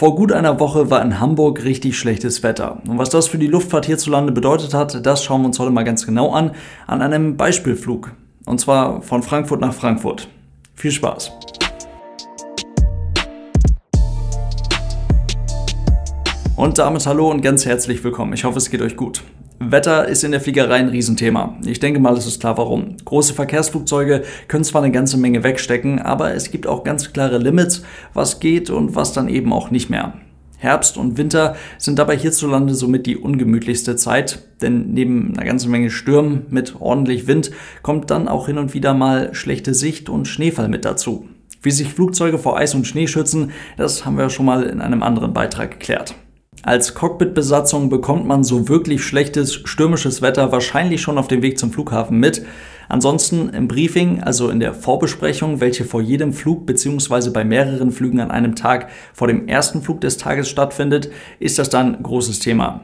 Vor gut einer Woche war in Hamburg richtig schlechtes Wetter. Und was das für die Luftfahrt hierzulande bedeutet hat, das schauen wir uns heute mal ganz genau an, an einem Beispielflug. Und zwar von Frankfurt nach Frankfurt. Viel Spaß! Und damit hallo und ganz herzlich willkommen. Ich hoffe, es geht euch gut. Wetter ist in der Fliegerei ein Riesenthema. Ich denke mal, es ist klar warum. Große Verkehrsflugzeuge können zwar eine ganze Menge wegstecken, aber es gibt auch ganz klare Limits, was geht und was dann eben auch nicht mehr. Herbst und Winter sind dabei hierzulande somit die ungemütlichste Zeit, denn neben einer ganzen Menge Stürmen mit ordentlich Wind kommt dann auch hin und wieder mal schlechte Sicht und Schneefall mit dazu. Wie sich Flugzeuge vor Eis und Schnee schützen, das haben wir schon mal in einem anderen Beitrag geklärt. Als Cockpitbesatzung bekommt man so wirklich schlechtes stürmisches Wetter wahrscheinlich schon auf dem Weg zum Flughafen mit. Ansonsten im Briefing, also in der Vorbesprechung, welche vor jedem Flug bzw. bei mehreren Flügen an einem Tag vor dem ersten Flug des Tages stattfindet, ist das dann großes Thema.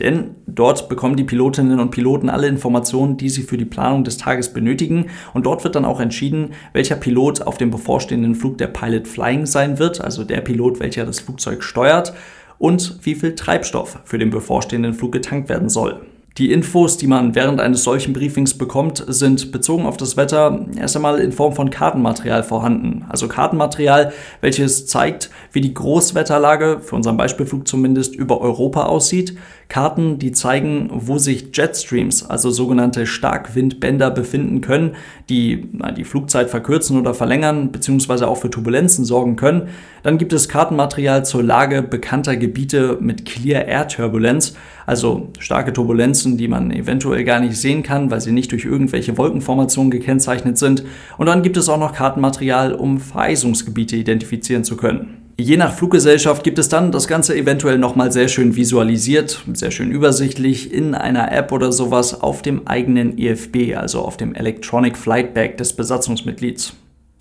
Denn dort bekommen die Pilotinnen und Piloten alle Informationen, die sie für die Planung des Tages benötigen. Und dort wird dann auch entschieden, welcher Pilot auf dem bevorstehenden Flug der Pilot Flying sein wird, also der Pilot, welcher das Flugzeug steuert und wie viel Treibstoff für den bevorstehenden Flug getankt werden soll. Die Infos, die man während eines solchen Briefings bekommt, sind bezogen auf das Wetter erst einmal in Form von Kartenmaterial vorhanden. Also Kartenmaterial, welches zeigt, wie die Großwetterlage, für unseren Beispielflug zumindest, über Europa aussieht. Karten, die zeigen, wo sich Jetstreams, also sogenannte Starkwindbänder, befinden können, die na, die Flugzeit verkürzen oder verlängern, beziehungsweise auch für Turbulenzen sorgen können. Dann gibt es Kartenmaterial zur Lage bekannter Gebiete mit Clear Air Turbulenz, also starke Turbulenzen, die man eventuell gar nicht sehen kann, weil sie nicht durch irgendwelche Wolkenformationen gekennzeichnet sind. Und dann gibt es auch noch Kartenmaterial, um Vereisungsgebiete identifizieren zu können. Je nach Fluggesellschaft gibt es dann das Ganze eventuell nochmal sehr schön visualisiert, sehr schön übersichtlich in einer App oder sowas auf dem eigenen EFB, also auf dem Electronic Flight Bag des Besatzungsmitglieds.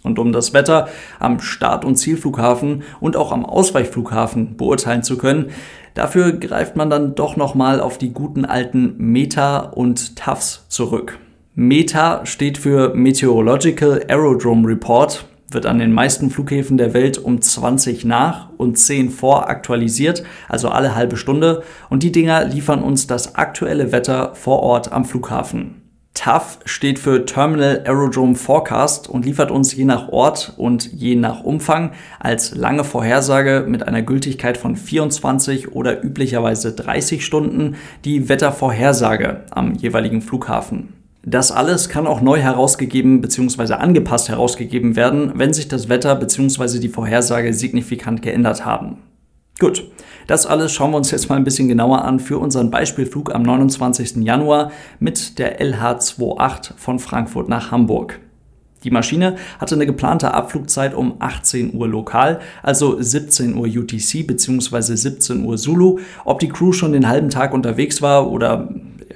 Und um das Wetter am Start- und Zielflughafen und auch am Ausweichflughafen beurteilen zu können, dafür greift man dann doch nochmal auf die guten alten Meta und TAFs zurück. META steht für Meteorological Aerodrome Report, wird an den meisten Flughäfen der Welt um 20 nach und 10 vor aktualisiert, also alle halbe Stunde. Und die Dinger liefern uns das aktuelle Wetter vor Ort am Flughafen. TAF steht für Terminal Aerodrome Forecast und liefert uns je nach Ort und je nach Umfang als lange Vorhersage mit einer Gültigkeit von 24 oder üblicherweise 30 Stunden die Wettervorhersage am jeweiligen Flughafen. Das alles kann auch neu herausgegeben bzw. angepasst herausgegeben werden, wenn sich das Wetter bzw. die Vorhersage signifikant geändert haben. Gut, das alles schauen wir uns jetzt mal ein bisschen genauer an für unseren Beispielflug am 29. Januar mit der LH28 von Frankfurt nach Hamburg. Die Maschine hatte eine geplante Abflugzeit um 18 Uhr lokal, also 17 Uhr UTC bzw. 17 Uhr Zulu. Ob die Crew schon den halben Tag unterwegs war oder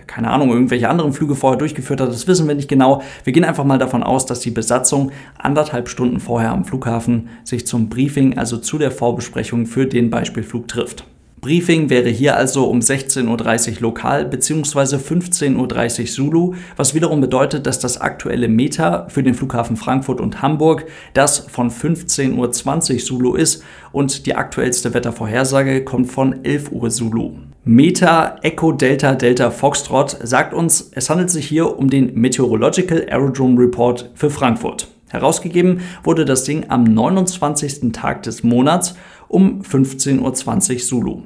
keine Ahnung, irgendwelche anderen Flüge vorher durchgeführt hat, das wissen wir nicht genau. Wir gehen einfach mal davon aus, dass die Besatzung anderthalb Stunden vorher am Flughafen sich zum Briefing, also zu der Vorbesprechung für den Beispielflug trifft. Briefing wäre hier also um 16.30 Uhr lokal bzw. 15.30 Uhr Zulu, was wiederum bedeutet, dass das aktuelle Meta für den Flughafen Frankfurt und Hamburg das von 15.20 Uhr Zulu ist und die aktuellste Wettervorhersage kommt von 11 Uhr Zulu. Meta Echo Delta Delta Foxtrot sagt uns, es handelt sich hier um den Meteorological Aerodrome Report für Frankfurt. Herausgegeben wurde das Ding am 29. Tag des Monats um 15.20 Uhr Zulu.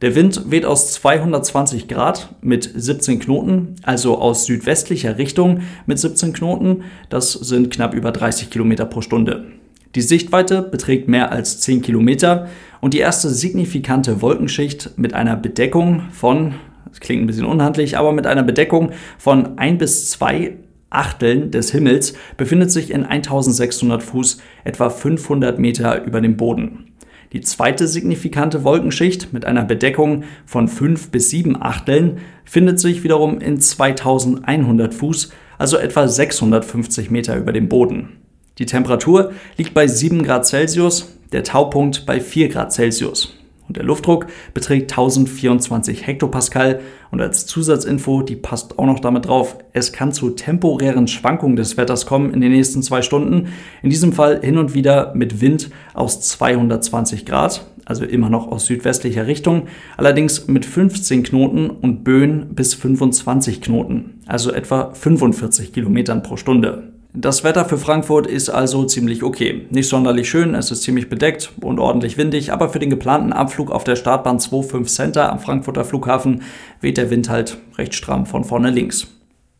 Der Wind weht aus 220 Grad mit 17 Knoten, also aus südwestlicher Richtung mit 17 Knoten. Das sind knapp über 30 Kilometer pro Stunde. Die Sichtweite beträgt mehr als 10 Kilometer und die erste signifikante Wolkenschicht mit einer Bedeckung von, das klingt ein bisschen unhandlich, aber mit einer Bedeckung von 1 bis 2 Achteln des Himmels befindet sich in 1600 Fuß, etwa 500 Meter über dem Boden. Die zweite signifikante Wolkenschicht mit einer Bedeckung von 5 bis 7 Achteln findet sich wiederum in 2100 Fuß, also etwa 650 Meter über dem Boden. Die Temperatur liegt bei 7 Grad Celsius, der Taupunkt bei 4 Grad Celsius. und der Luftdruck beträgt 1024 Hektopascal und als Zusatzinfo, die passt auch noch damit drauf, es kann zu temporären Schwankungen des Wetters kommen in den nächsten zwei Stunden. In diesem Fall hin und wieder mit Wind aus 220 Grad, also immer noch aus südwestlicher Richtung, allerdings mit 15 Knoten und Böen bis 25 Knoten, also etwa 45 Kilometern pro Stunde. Das Wetter für Frankfurt ist also ziemlich okay. Nicht sonderlich schön, es ist ziemlich bedeckt und ordentlich windig, aber für den geplanten Abflug auf der Startbahn 25 Center am Frankfurter Flughafen weht der Wind halt recht stramm von vorne links.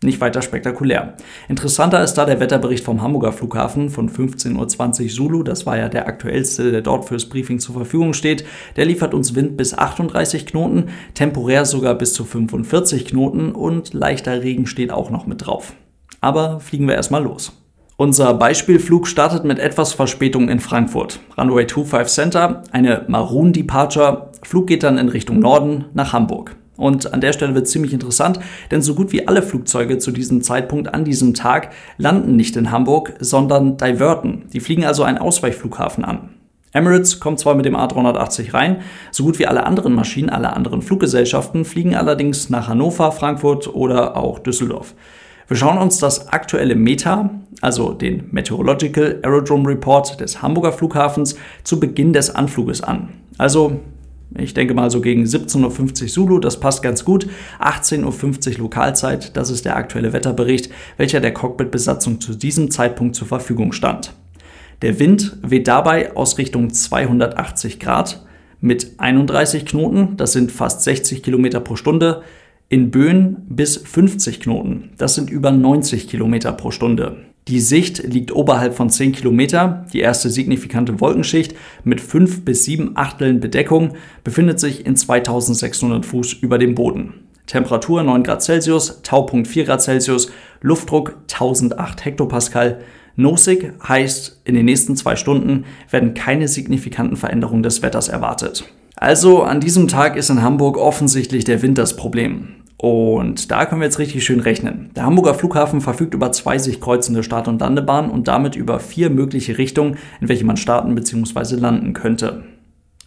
Nicht weiter spektakulär. Interessanter ist da der Wetterbericht vom Hamburger Flughafen von 15.20 Uhr Zulu. Das war ja der aktuellste, der dort fürs Briefing zur Verfügung steht. Der liefert uns Wind bis 38 Knoten, temporär sogar bis zu 45 Knoten und leichter Regen steht auch noch mit drauf. Aber fliegen wir erstmal los. Unser Beispielflug startet mit etwas Verspätung in Frankfurt. Runway 25 Center, eine Maroon Departure. Flug geht dann in Richtung Norden nach Hamburg. Und an der Stelle wird ziemlich interessant, denn so gut wie alle Flugzeuge zu diesem Zeitpunkt an diesem Tag landen nicht in Hamburg, sondern diverten. Die fliegen also einen Ausweichflughafen an. Emirates kommt zwar mit dem A380 rein, so gut wie alle anderen Maschinen, alle anderen Fluggesellschaften fliegen allerdings nach Hannover, Frankfurt oder auch Düsseldorf. Wir schauen uns das aktuelle META, also den Meteorological Aerodrome Report des Hamburger Flughafens, zu Beginn des Anfluges an. Also, ich denke mal so gegen 17.50 Uhr Zulu, das passt ganz gut. 18.50 Uhr Lokalzeit, das ist der aktuelle Wetterbericht, welcher der Cockpit-Besatzung zu diesem Zeitpunkt zur Verfügung stand. Der Wind weht dabei aus Richtung 280 Grad mit 31 Knoten, das sind fast 60 Kilometer pro Stunde, in Böen bis 50 Knoten. Das sind über 90 Kilometer pro Stunde. Die Sicht liegt oberhalb von 10 Kilometer. Die erste signifikante Wolkenschicht mit 5 bis 7 Achteln Bedeckung befindet sich in 2600 Fuß über dem Boden. Temperatur 9 Grad Celsius, Taupunkt 4 Grad Celsius, Luftdruck 1008 Hektopascal. Nosig heißt, in den nächsten zwei Stunden werden keine signifikanten Veränderungen des Wetters erwartet. Also an diesem Tag ist in Hamburg offensichtlich der Wind das Problem. Und da können wir jetzt richtig schön rechnen. Der Hamburger Flughafen verfügt über zwei sich kreuzende Start- und Landebahnen und damit über vier mögliche Richtungen, in welche man starten bzw. landen könnte.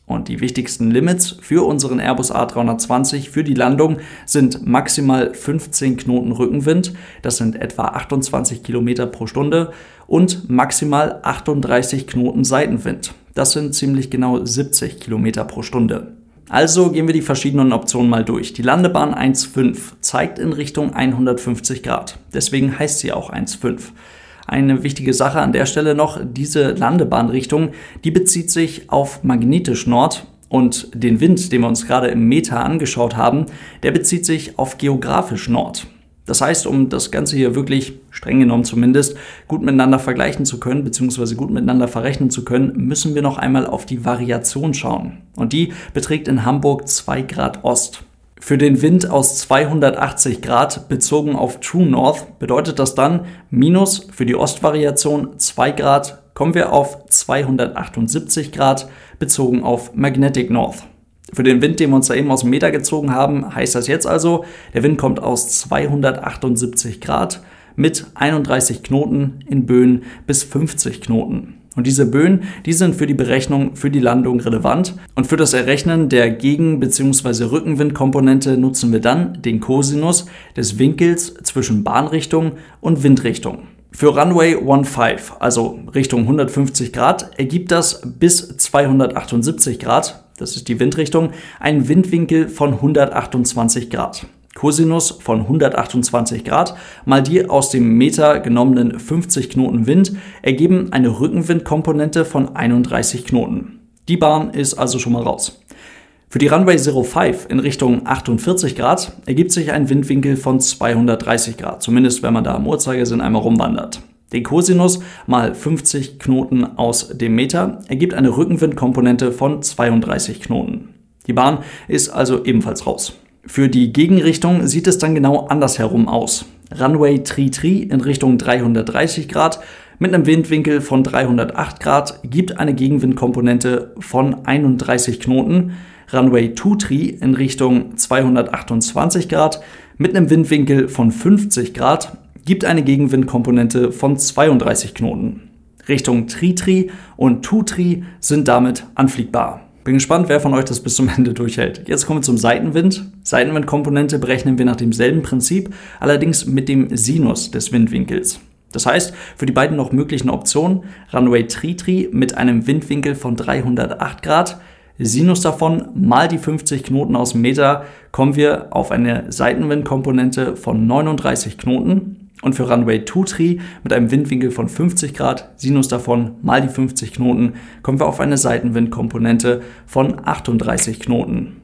Und die wichtigsten Limits für unseren Airbus A320 für die Landung sind maximal 15 Knoten Rückenwind, das sind etwa 28 Kilometer pro Stunde, und maximal 38 Knoten Seitenwind, das sind ziemlich genau 70 Kilometer pro Stunde. Also gehen wir die verschiedenen Optionen mal durch. Die Landebahn 1.5 zeigt in Richtung 150 Grad. Deswegen heißt sie auch 1.5. Eine wichtige Sache an der Stelle noch, diese Landebahnrichtung, die bezieht sich auf magnetisch Nord und den Wind, den wir uns gerade im Meter angeschaut haben, der bezieht sich auf geografisch Nord. Das heißt, um das Ganze hier wirklich, streng genommen zumindest, gut miteinander vergleichen zu können, beziehungsweise gut miteinander verrechnen zu können, müssen wir noch einmal auf die Variation schauen. Und die beträgt in Hamburg 2 Grad Ost. Für den Wind aus 280 Grad bezogen auf True North bedeutet das dann minus für die Ostvariation 2 Grad kommen wir auf 278 Grad bezogen auf Magnetic North. Für den Wind, den wir uns da eben aus dem Meter gezogen haben, heißt das jetzt also, der Wind kommt aus 278 Grad mit 31 Knoten in Böen bis 50 Knoten. Und diese Böen, die sind für die Berechnung für die Landung relevant. Und für das Errechnen der Gegen- bzw. Rückenwindkomponente nutzen wir dann den Cosinus des Winkels zwischen Bahnrichtung und Windrichtung. Für Runway 15, also Richtung 150 Grad, ergibt das bis 278 Grad, das ist die Windrichtung, einen Windwinkel von 128 Grad. Cosinus von 128 Grad mal die aus dem Meter genommenen 50 Knoten Wind ergeben eine Rückenwindkomponente von 31 Knoten. Die Bahn ist also schon mal raus. Für die Runway 05 in Richtung 48 Grad ergibt sich ein Windwinkel von 230 Grad, zumindest wenn man da am Uhrzeigersinn einmal rumwandert. Den Cosinus mal 50 Knoten aus dem Meter ergibt eine Rückenwindkomponente von 32 Knoten. Die Bahn ist also ebenfalls raus. Für die Gegenrichtung sieht es dann genau andersherum aus. Runway Tri Tri in Richtung 330 Grad mit einem Windwinkel von 308 Grad gibt eine Gegenwindkomponente von 31 Knoten Runway 2 in Richtung 228 Grad mit einem Windwinkel von 50 Grad gibt eine Gegenwindkomponente von 32 Knoten. Richtung Tri-Tri und Tu-Tri sind damit anfliegbar. Bin gespannt, wer von euch das bis zum Ende durchhält. Jetzt kommen wir zum Seitenwind. Seitenwindkomponente berechnen wir nach demselben Prinzip, allerdings mit dem Sinus des Windwinkels. Das heißt, für die beiden noch möglichen Optionen Runway Tri-Tri mit einem Windwinkel von 308 Grad, Sinus davon mal die 50 Knoten aus dem Meter, kommen wir auf eine Seitenwindkomponente von 39 Knoten und für Runway 2-Tree mit einem Windwinkel von 50 Grad, Sinus davon mal die 50 Knoten, kommen wir auf eine Seitenwindkomponente von 38 Knoten.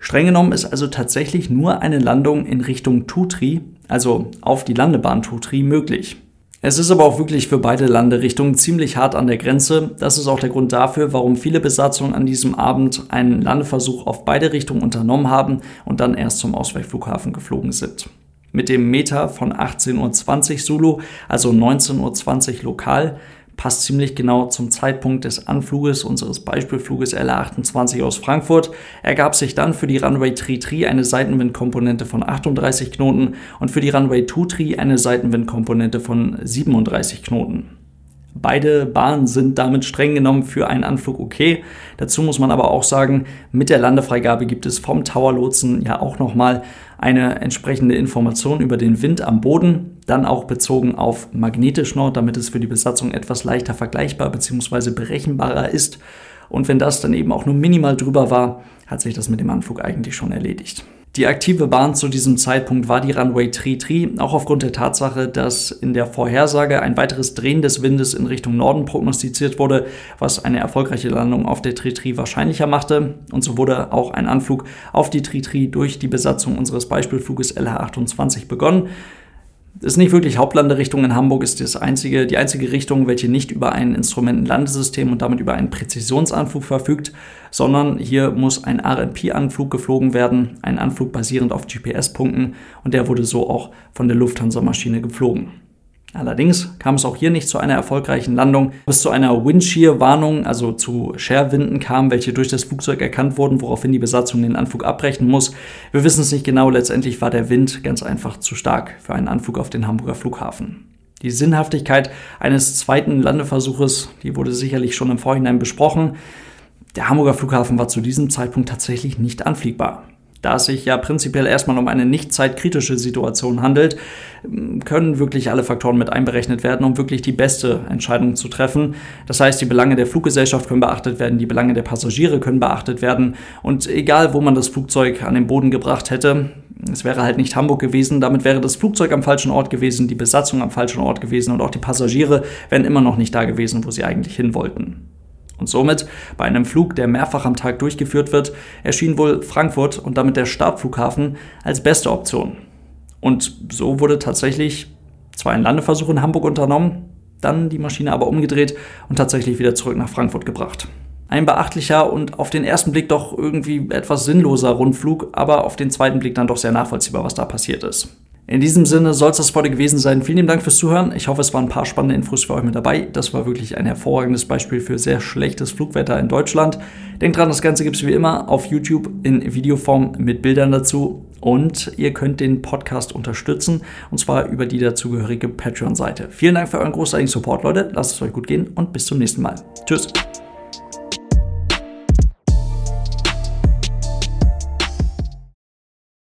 Streng genommen ist also tatsächlich nur eine Landung in Richtung Tutri, also auf die Landebahn Tutri, möglich. Es ist aber auch wirklich für beide Landerichtungen ziemlich hart an der Grenze. Das ist auch der Grund dafür, warum viele Besatzungen an diesem Abend einen Landeversuch auf beide Richtungen unternommen haben und dann erst zum Ausweichflughafen geflogen sind mit dem Meter von 18.20 Uhr Zulu, also 19.20 Uhr lokal, passt ziemlich genau zum Zeitpunkt des Anfluges unseres Beispielfluges LA28 aus Frankfurt, ergab sich dann für die Runway 3 eine Seitenwindkomponente von 38 Knoten und für die Runway 2 eine Seitenwindkomponente von 37 Knoten. Beide Bahnen sind damit streng genommen für einen Anflug okay. Dazu muss man aber auch sagen, mit der Landefreigabe gibt es vom Tower-Lotsen ja auch nochmal eine entsprechende Information über den Wind am Boden, dann auch bezogen auf Magnetischnord, damit es für die Besatzung etwas leichter vergleichbar bzw. berechenbarer ist. Und wenn das dann eben auch nur minimal drüber war, hat sich das mit dem Anflug eigentlich schon erledigt. Die aktive Bahn zu diesem Zeitpunkt war die Runway Tri-Tri, auch aufgrund der Tatsache, dass in der Vorhersage ein weiteres Drehen des Windes in Richtung Norden prognostiziert wurde, was eine erfolgreiche Landung auf der Tri-Tri wahrscheinlicher machte. Und so wurde auch ein Anflug auf die Tri-Tri durch die Besatzung unseres Beispielfluges LH28 begonnen ist nicht wirklich Hauptlanderichtung in Hamburg, ist das einzige, die einzige Richtung, welche nicht über ein Instrumentenlandesystem und damit über einen Präzisionsanflug verfügt, sondern hier muss ein RNP-Anflug geflogen werden, ein Anflug basierend auf GPS-Punkten und der wurde so auch von der Lufthansa-Maschine geflogen. Allerdings kam es auch hier nicht zu einer erfolgreichen Landung, bis zu einer Windshear-Warnung, also zu Scherwinden kam, welche durch das Flugzeug erkannt wurden, woraufhin die Besatzung den Anflug abbrechen muss. Wir wissen es nicht genau, letztendlich war der Wind ganz einfach zu stark für einen Anflug auf den Hamburger Flughafen. Die Sinnhaftigkeit eines zweiten Landeversuches, die wurde sicherlich schon im Vorhinein besprochen. Der Hamburger Flughafen war zu diesem Zeitpunkt tatsächlich nicht anfliegbar. Da es sich ja prinzipiell erstmal um eine nicht zeitkritische Situation handelt, können wirklich alle Faktoren mit einberechnet werden, um wirklich die beste Entscheidung zu treffen. Das heißt, die Belange der Fluggesellschaft können beachtet werden, die Belange der Passagiere können beachtet werden und egal, wo man das Flugzeug an den Boden gebracht hätte, es wäre halt nicht Hamburg gewesen, damit wäre das Flugzeug am falschen Ort gewesen, die Besatzung am falschen Ort gewesen und auch die Passagiere wären immer noch nicht da gewesen, wo sie eigentlich hin wollten. Und somit, bei einem Flug, der mehrfach am Tag durchgeführt wird, erschien wohl Frankfurt und damit der Startflughafen als beste Option. Und so wurde tatsächlich zwar ein Landeversuch in Hamburg unternommen, dann die Maschine aber umgedreht und tatsächlich wieder zurück nach Frankfurt gebracht. Ein beachtlicher und auf den ersten Blick doch irgendwie etwas sinnloser Rundflug, aber auf den zweiten Blick dann doch sehr nachvollziehbar, was da passiert ist. In diesem Sinne soll es das heute gewesen sein. Vielen Dank fürs Zuhören. Ich hoffe, es waren ein paar spannende Infos für euch mit dabei. Das war wirklich ein hervorragendes Beispiel für sehr schlechtes Flugwetter in Deutschland. Denkt dran, das Ganze gibt es wie immer auf YouTube in Videoform mit Bildern dazu. Und ihr könnt den Podcast unterstützen, und zwar über die dazugehörige Patreon-Seite. Vielen Dank für euren großartigen Support, Leute. Lasst es euch gut gehen und bis zum nächsten Mal. Tschüss.